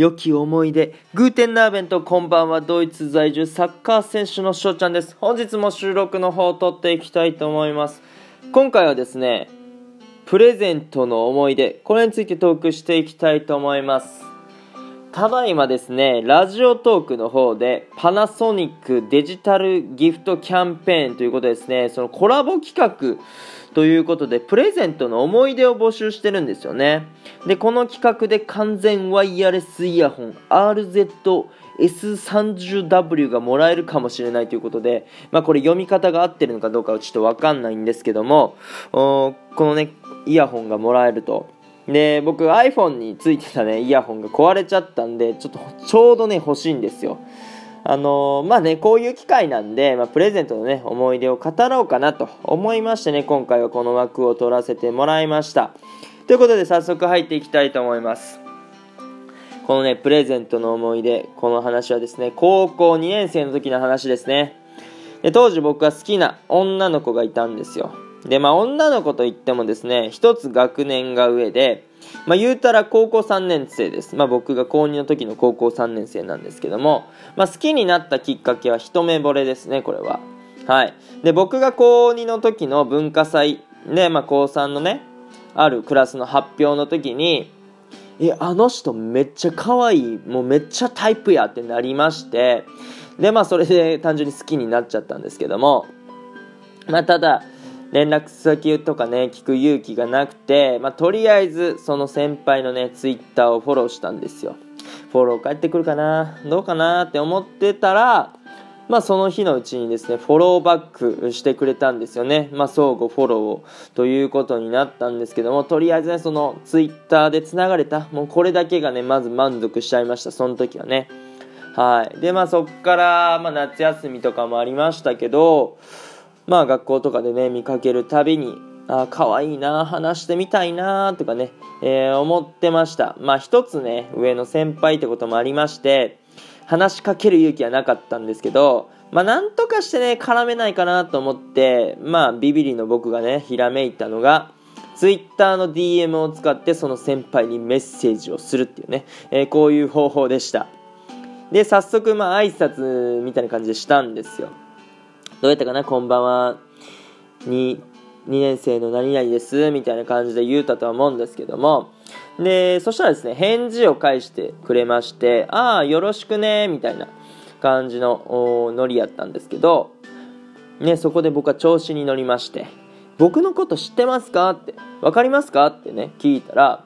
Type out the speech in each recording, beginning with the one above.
良き思い出、グーテンナーベント、こんばんは、ドイツ在住サッカー選手の翔ちゃんです。本日も収録の方を撮っていきたいと思います。今回はですね、プレゼントの思い出、これについてトークしていきたいと思います。ただいまですね、ラジオトークの方で、パナソニックデジタルギフトキャンペーンということですね、そのコラボ企画、ということで、プレゼントの思い出を募集してるんですよね。で、この企画で完全ワイヤレスイヤホン RZS30W がもらえるかもしれないということで、まあこれ読み方が合ってるのかどうかはちょっとわかんないんですけども、このね、イヤホンがもらえると。で、僕 iPhone についてたね、イヤホンが壊れちゃったんで、ちょっとちょうどね、欲しいんですよ。あのー、まあね、こういう機会なんで、まあ、プレゼントのね、思い出を語ろうかなと思いましてね、今回はこの枠を取らせてもらいました。ということで、早速入っていきたいと思います。このね、プレゼントの思い出、この話はですね、高校2年生の時の話ですね。で当時僕は好きな女の子がいたんですよ。で、まあ女の子といってもですね、一つ学年が上で、まあ、言うたら高校3年生です。まあ、僕が高2の時の高校3年生なんですけども、まあ、好きになったきっかけは一目惚れですね、これは。はい。で、僕が高2の時の文化祭で、まあ、高3のね、あるクラスの発表の時に、え、あの人めっちゃ可愛い、もうめっちゃタイプやってなりまして、で、まあ、それで単純に好きになっちゃったんですけども、まあ、ただ、連絡先とかね、聞く勇気がなくて、まあ、とりあえず、その先輩のね、ツイッターをフォローしたんですよ。フォロー返ってくるかな？どうかなって思ってたら、まあ、その日のうちにですね、フォローバックしてくれたんですよね。まあ、相互フォローをということになったんですけども、とりあえずね、そのツイッターで繋がれた、もうこれだけがね、まず満足しちゃいました、その時はね。はい。で、まあ、そっから、まあ、夏休みとかもありましたけど、まあ学校とかでね、見かけるたびに、あ可愛いな、話してみたいな、とかね、えー、思ってました。まあ一つね、上の先輩ってこともありまして、話しかける勇気はなかったんですけど、まあなんとかしてね、絡めないかなと思って、まあビビリの僕がね、ひらめいたのが、Twitter の DM を使ってその先輩にメッセージをするっていうね、えー、こういう方法でした。で、早速、まあ挨拶みたいな感じでしたんですよ。どうやったかなこんばんは。2、2年生の何々です。みたいな感じで言うたとは思うんですけども。で、そしたらですね、返事を返してくれまして、ああ、よろしくね、みたいな感じのノリやったんですけど、ね、そこで僕は調子に乗りまして、僕のこと知ってますか？って、わかりますか？ってね、聞いたら、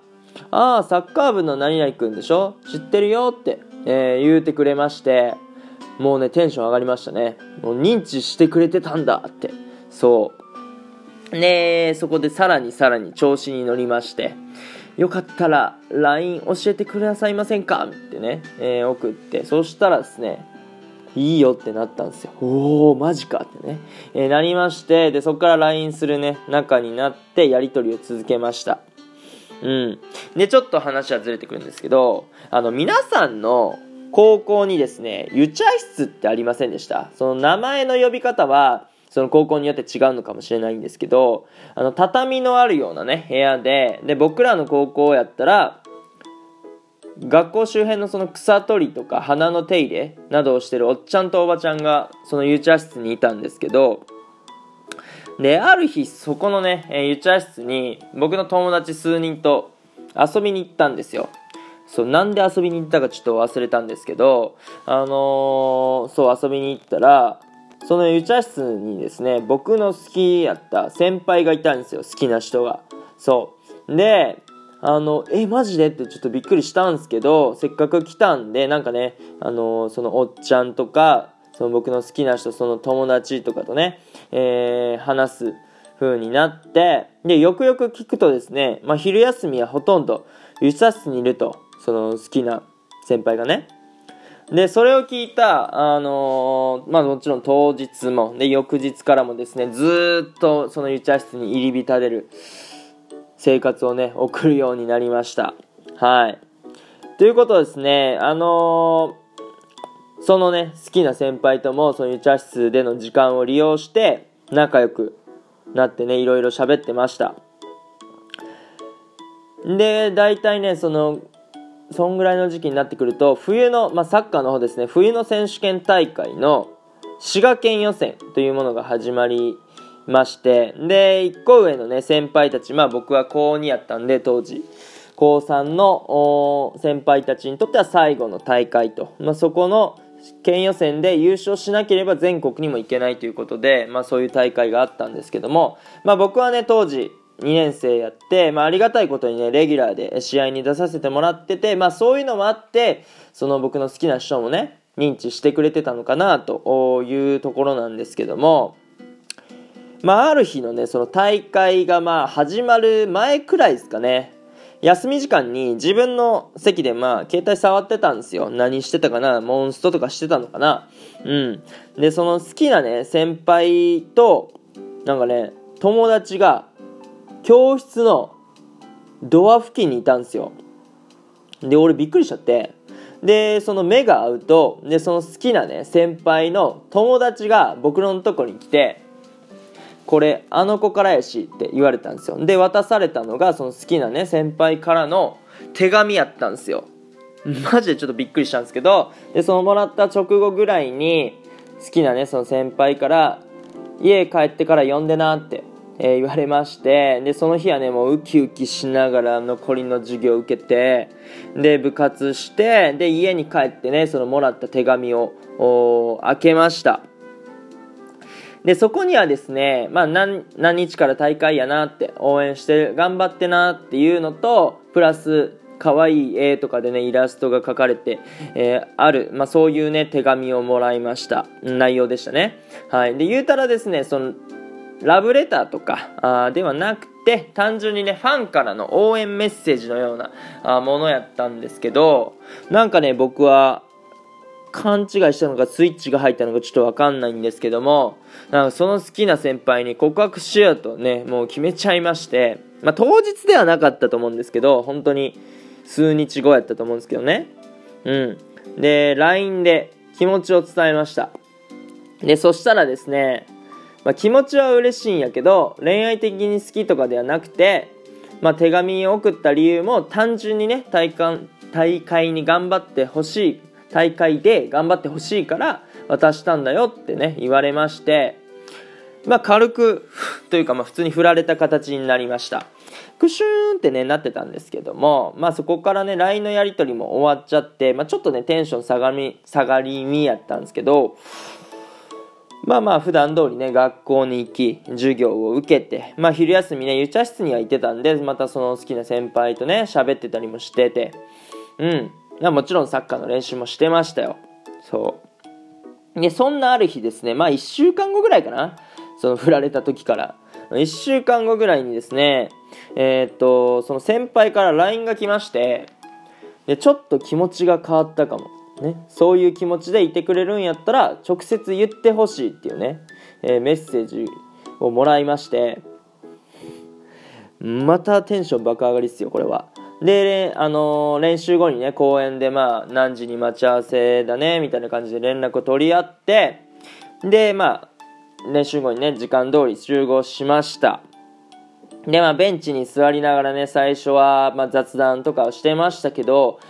ああ、サッカー部の何々くんでしょ？知ってるよって、えー、言うてくれまして、もうね、テンション上がりましたね。もう認知してくれてたんだって。そう。で、そこでさらにさらに調子に乗りまして、よかったら LINE 教えてくださいませんかってね、えー、送って、そしたらですね、いいよってなったんですよ。おー、マジかってね。えー、なりまして、で、そこから LINE するね、仲になってやり取りを続けました。うん。で、ちょっと話はずれてくるんですけど、あの、皆さんの高校にですね、湯茶室ってありませんでしたその名前の呼び方は、その高校によって違うのかもしれないんですけど、あの、畳のあるようなね、部屋で、で、僕らの高校やったら、学校周辺のその草取りとか花の手入れなどをしてるおっちゃんとおばちゃんがその湯茶室にいたんですけど、で、ある日そこのね、湯茶室に僕の友達数人と遊びに行ったんですよ。そうなんで遊びに行ったかちょっと忘れたんですけどあのー、そう遊びに行ったらその湯茶室にですね僕の好きやった先輩がいたんですよ好きな人が。そう。であのえマジで？ってちょっとびっくりしたんですけどせっかく来たんでなんかねあのー、そのおっちゃんとかその僕の好きな人その友達とかとね、えー、話す風になってでよくよく聞くとですね、まあ、昼休みはほとんど湯茶室にいると。その好きな先輩がね。で、それを聞いた、あのー、まあもちろん当日も、で、翌日からもですね、ずっとその湯茶室に入り浸れる生活をね、送るようになりました。はい。ということですね、あのー、そのね、好きな先輩とも、その湯茶室での時間を利用して、仲良くなってね、いろいろ喋ってました。で、大体ね、その、そんぐらいの時期になってくると冬の、まあ、サッカーの方ですね。冬の選手権大会の滋賀県予選というものが始まりましてで1個上のね先輩たちまあ僕は高2やったんで当時。高3の先輩たちにとっては最後の大会と、まあ、そこの県予選で優勝しなければ全国にも行けないということで、まあ、そういう大会があったんですけども、まあ、僕はね当時2年生やって、まあ、ありがたいことにねレギュラーで試合に出させてもらってて、まあ、そういうのもあってその僕の好きな人もね認知してくれてたのかなというところなんですけどもまあ、ある日のね、その大会がまあ始まる前くらいですかね。休み時間に自分の席でまあ携帯触ってたんですよ。何してたかなモンストとかしてたのかなうん。で、その好きなね、先輩と、なんかね、友達が教室のドア付近にいたんですよ。で、俺びっくりしちゃって。で、その目が合うと、で、その好きなね、先輩の友達が僕のとこに来て、これあの子からやしって言われたんですよで渡されたのがその好きなね先輩からの手紙やったんですよマジでちょっとびっくりしたんですけどでそのもらった直後ぐらいに好きなねその先輩から家帰ってから呼んでなって、えー、言われましてでその日はねもうウキウキしながら残りの授業を受けてで部活してで家に帰ってねそのもらった手紙を開けましたで、そこにはですね、まあ何、何日から大会やなって応援してる頑張ってなっていうのと、プラス、可愛い絵とかでね、イラストが描かれて、えー、ある、まあそういうね、手紙をもらいました。内容でしたね。はい。で、言うたらですね、その、ラブレターとかあではなくて、単純にね、ファンからの応援メッセージのようなあものやったんですけど、なんかね、僕は、勘違いしたのかスイッチが入ったのかちょっとわかんないんですけども、なんかその好きな先輩に告白しようとね、もう決めちゃいまして、まあ当日ではなかったと思うんですけど、本当に数日後やったと思うんですけどね。うん。で、LINE で気持ちを伝えました。で、そしたらですね、まあ、気持ちは嬉しいんやけど、恋愛的に好きとかではなくて、まあ、手紙を送った理由も単純にね、大会大会に頑張ってほしい大会で頑張ってほしいから渡したんだよってね、言われまして、まあ軽くというかまあ普通に振られた形になりました。クシューンってね、なってたんですけども、まあそこからね、LINE のやり取りも終わっちゃって、まあちょっとね、テンション下がり、下がりみやったんですけど、まあまあ普段通りね、学校に行き、授業を受けて、まあ昼休みね、湯茶室には行ってたんで、またその好きな先輩とね、喋ってたりもしてて、うん。まもちろんサッカーの練習もしてましたよ。そう。で、そんなある日ですね、まあ1週間後ぐらいかな。その振られた時から。1週間後ぐらいにですね、えー、っと、その先輩から LINE が来まして、で、ちょっと気持ちが変わったかも。ね、そういう気持ちでいてくれるんやったら直接言ってほしいっていうね、えー、メッセージをもらいましてまたテンション爆上がりっすよこれはで、あのー、練習後にね、公園でまあ、何時に待ち合わせだね、みたいな感じで連絡を取り合って、で、まあ、練習後にね、時間通り集合しました。で、まあ、ベンチに座りながらね、最初は、まあ、雑談とかをしてましたけど、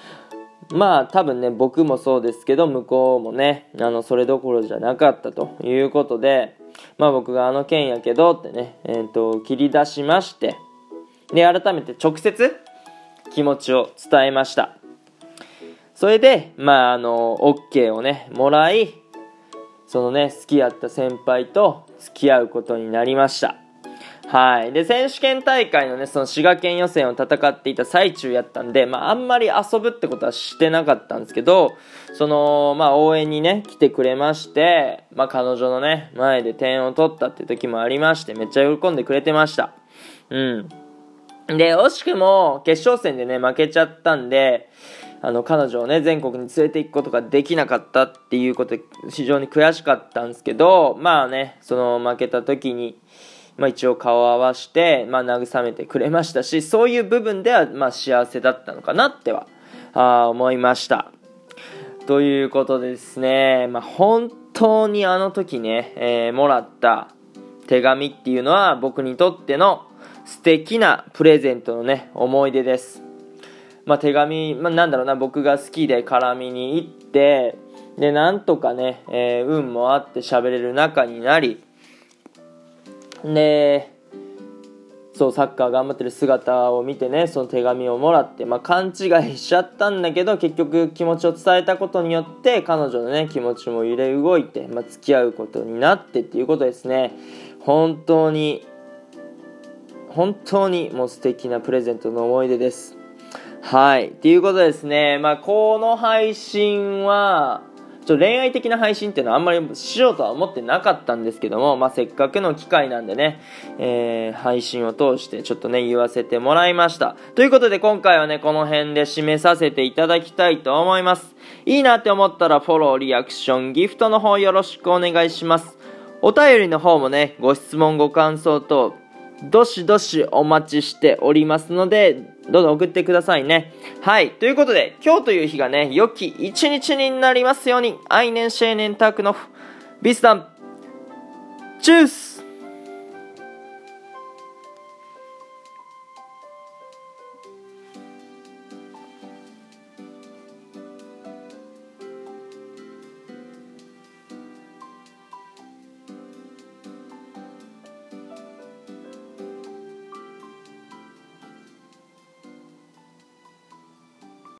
まあ、多分ね、僕もそうですけど、向こうもね、あの、それどころじゃなかったということで、まあ、僕があの件やけどってね、えっ、ー、と、切り出しまして、で、改めて直接、気持ちを伝えました。それで、まあ、あの、OK をね、もらい、そのね、好きやった先輩と付き合うことになりました。はい。で、選手権大会のね、その滋賀県予選を戦っていた最中やったんで、まあ、あんまり遊ぶってことはしてなかったんですけど、その、まあ、応援にね、来てくれまして、まあ、彼女のね、前で点を取ったって時もありまして、めっちゃ喜んでくれてました。うん。で、惜しくも決勝戦でね、負けちゃったんで、あの、彼女をね、全国に連れて行くことができなかったっていうことで、非常に悔しかったんですけど、まあね、その負けた時に、まあ一応顔を合わして、まあ慰めてくれましたし、そういう部分では、まあ幸せだったのかなっては、あ思いました。ということでですね、まあ本当にあの時ね、えー、もらった手紙っていうのは僕にとっての素敵なプレゼントのね、思い出です。まあ、手紙、まあ、なんだろうな、僕が好きで絡みに行って、で、なんとかね、えー、運もあって喋れる仲になり、で、そう、サッカー頑張ってる姿を見てね、その手紙をもらって、まあ、勘違いしちゃったんだけど、結局気持ちを伝えたことによって、彼女のね、気持ちも揺れ動いて、まあ、付き合うことになってっていうことですね。本当に、本当にもう素敵なプレゼントの思い出です。はい。っていうことですね。まあ、この配信は、ちょ恋愛的な配信っていうのはあんまりしようとは思ってなかったんですけども、まあ、せっかくの機会なんでね、えー、配信を通してちょっとね、言わせてもらいました。ということで今回はね、この辺で締めさせていただきたいと思います。いいなって思ったらフォロー、リアクション、ギフトの方よろしくお願いします。お便りの方もね、ご質問、ご感想等、どしどしお待ちしておりますので、どうぞ送ってくださいね。はい。ということで、今日という日がね、良き一日になりますように、愛年シェーネンタクノフ、ビスタン、チュース